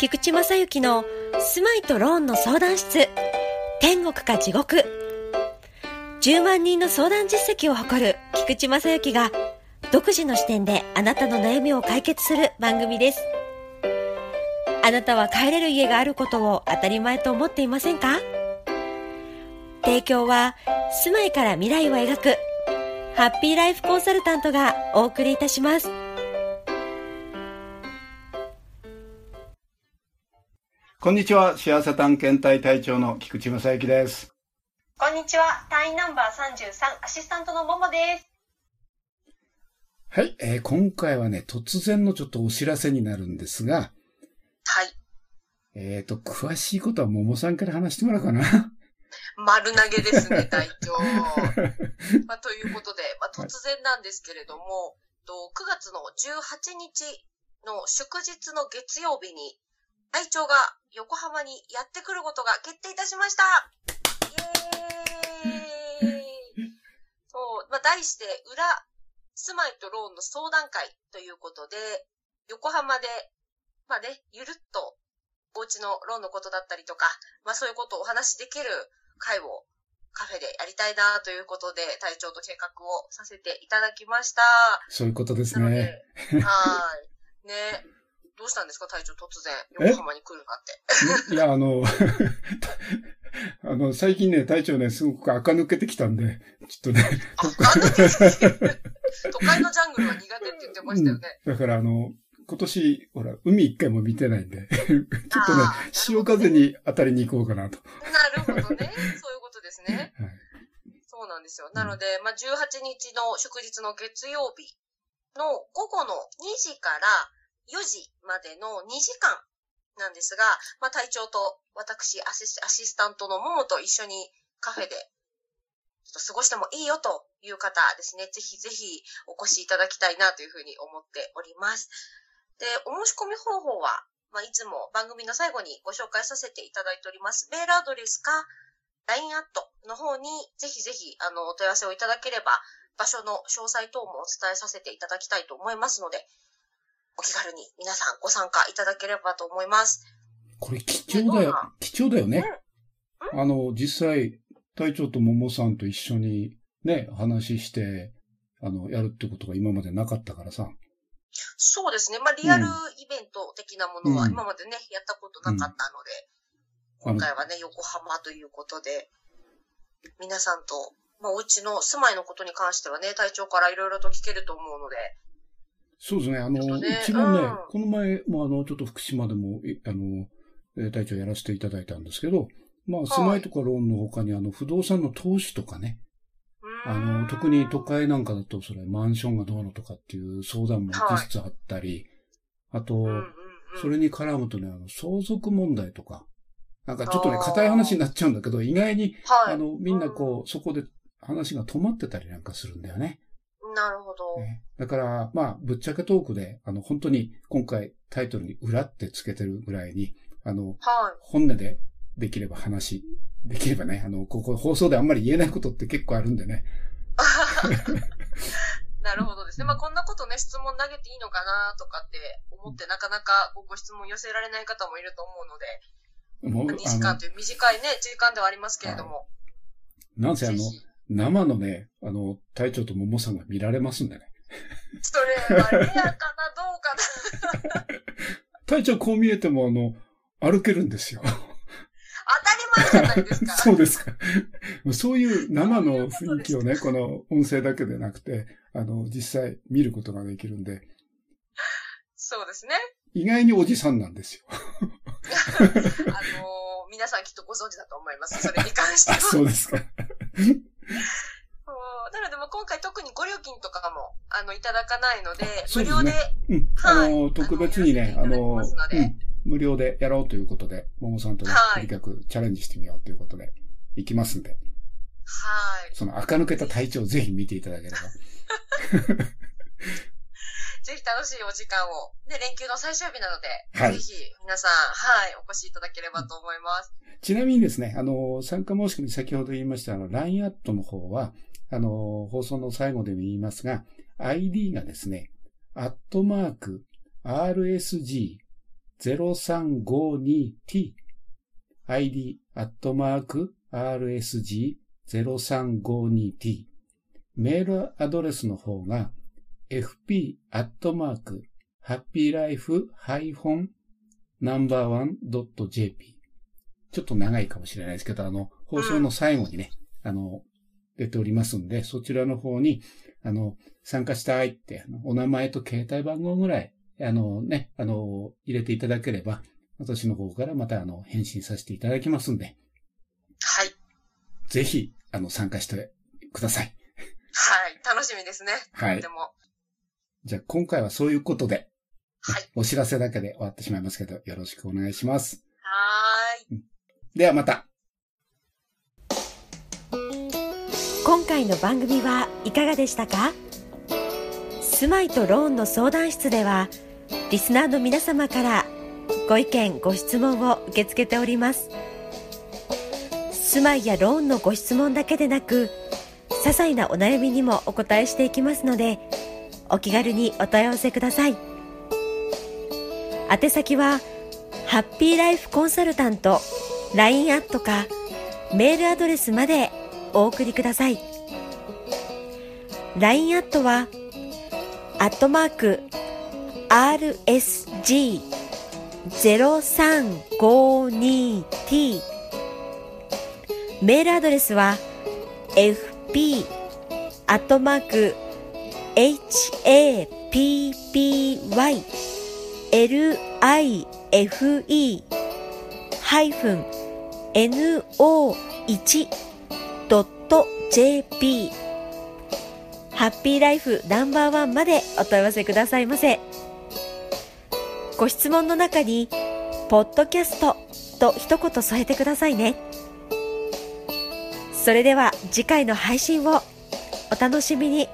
菊池正幸の住まいとローンの相談室。天国か地獄。10万人の相談実績を誇る菊池正幸が独自の視点であなたの悩みを解決する番組です。あなたは帰れる家があることを当たり前と思っていませんか？提供は住まいから未来を描くハッピーライフコンサルタントがお送りいたします。こんにちは。幸せ探検隊隊長の菊池正幸です。こんにちは。隊員ナンバー33アシスタントのももです。はい、えー、今回はね、突然のちょっとお知らせになるんですが、はい。えっ、ー、と、詳しいことはももさんから話してもらおうかな。丸投げですね、隊長。まあ、ということで、まあ、突然なんですけれども、はい、と9月の18日の祝日の月曜日に、隊長が横浜にやってくることが決定いたしましたイエーイそう、まあ、題して、裏、住まいとローンの相談会ということで、横浜で、まあね、ゆるっと、お家のローンのことだったりとか、まあそういうことをお話しできる会をカフェでやりたいなということで、隊長と計画をさせていただきました。そういうことですね。はい。ね。どうしたんですか、隊長、突然、横浜に来るかって。いや、あの、あの、最近ね、隊長ね、すごく垢抜けてきたんで、ちょっとね。都会のジャングルは苦手って言ってましたよね。うん、だから、あの、今年、ほら、海一回も見てないんで、ちょっとね、潮風に当たりに行こうかなと。なるほどね。そういうことですね。はい、そうなんですよ。なので、まあ、18日の祝日の月曜日の午後の2時から4時までの2時間なんですが、まあ、隊長と私アシス、タントのももと一緒にカフェで、ちょっと過ごしてもいいよという方ですね、ぜひぜひお越しいただきたいなというふうに思っております。で、お申し込み方法は、まあ、いつも番組の最後にご紹介させていただいております。メールアドレスか、LINE アットの方にぜひぜひ、あの、お問い合わせをいただければ、場所の詳細等もお伝えさせていただきたいと思いますので、お気軽に皆さんご参加いただければと思います。これ貴重だよ。貴重だよね。うん、あの、実際、隊長と桃さんと一緒にね、話して、あの、やるってことが今までなかったからさ。そうですね。まあ、リアルイベント的なものは今までね、うん、やったことなかったので、うん、今回はね、横浜ということで、皆さんと、まあ、お家の住まいのことに関してはね、隊長からいろいろと聞けると思うので、そうですね。あの、ね、一番ね、うん、この前もあの、ちょっと福島でも、あの、隊長やらせていただいたんですけど、まあ、住まいとかローンの他に、あの、不動産の投資とかね、あの、特に都会なんかだと、それ、マンションがどうのとかっていう相談もいくつつあったり、はい、あと、それに絡むとね、あの、相続問題とか、なんかちょっとね、硬い話になっちゃうんだけど、意外に、はい、あの、みんなこう、そこで話が止まってたりなんかするんだよね。なるほど。ね、だから、まあ、ぶっちゃけトークで、あの、本当に今回タイトルに裏ってつけてるぐらいに、あの、はい、本音でできれば話、できればね、あの、ここ放送であんまり言えないことって結構あるんでね。なるほどですね。まあ、こんなことね、質問投げていいのかなとかって思って、なかなかご質問寄せられない方もいると思うので、もう2時間という短いね、時間ではありますけれども。なんせあの、生のね、あの、隊長と桃さんが見られますんでね。それはレアかな、どうかな。隊長こう見えても、あの、歩けるんですよ。当たり前じゃないですか。そうですか。そういう生の雰囲気をね、この音声だけでなくて、あの、実際見ることができるんで。そうですね。意外におじさんなんですよ。あのー、皆さんきっとご存知だと思います。それに関しては。そうですか。なので、も今回特にご料金とかも、あの、いただかないので、無料で、うん、あの、特別にね、あの、うん、無料でやろうということで、ももさんとね、とにかくチャレンジしてみようということで、行きますんで。はい。その垢抜けた体調をぜひ見ていただければ。ぜひ楽しいお時間を。で、連休の最終日なので、はい、ぜひ皆さん、はい、お越しいただければと思います。ちなみにですね、あの、参加申し込み先ほど言いました、あの、LINE アットの方は、あの、放送の最後でも言いますが、ID がですね、アットマーク、RSG 0352t id アットマーク rsg0352t メールアドレスの方が fp アットマークハッピーライフハイフォンナンバーワン .jp ちょっと長いかもしれないですけど、あの、放送の最後にね、あの、出ておりますんで、そちらの方に、あの、参加したいって、お名前と携帯番号ぐらい、あのね、あの、入れていただければ、私の方からまた、あの、返信させていただきますんで。はい。ぜひ、あの、参加してください。はい。楽しみですね。はい。じゃあ、今回はそういうことで、はい。お知らせだけで終わってしまいますけど、よろしくお願いします。はい。ではまた。今回の番組はいかがでしたか？住まいとローンの相談室ではリスナーの皆様からご意見ご質問を受け付けております住まいやローンのご質問だけでなく些細なお悩みにもお答えしていきますのでお気軽にお問い合わせください。宛先はハッピーライフコンサルタント LINE アットかメールアドレスまでお送りください。LINE アットはアットマーク RSG0352T メールアドレスは fp アットマーク happylife ハイフン no1 .jp ハッピーライフナンバーワンまでお問い合わせくださいませ。ご質問の中に、ポッドキャストと一言添えてくださいね。それでは次回の配信をお楽しみに。